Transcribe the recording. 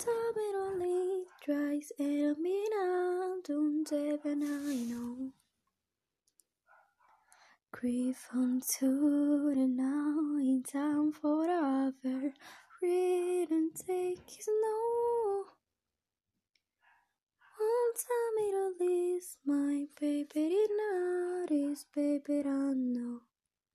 Time it only tries and me now don't even I know. Grief unto the now in time forever. Read and take his no. One time it only my baby did not is baby I know.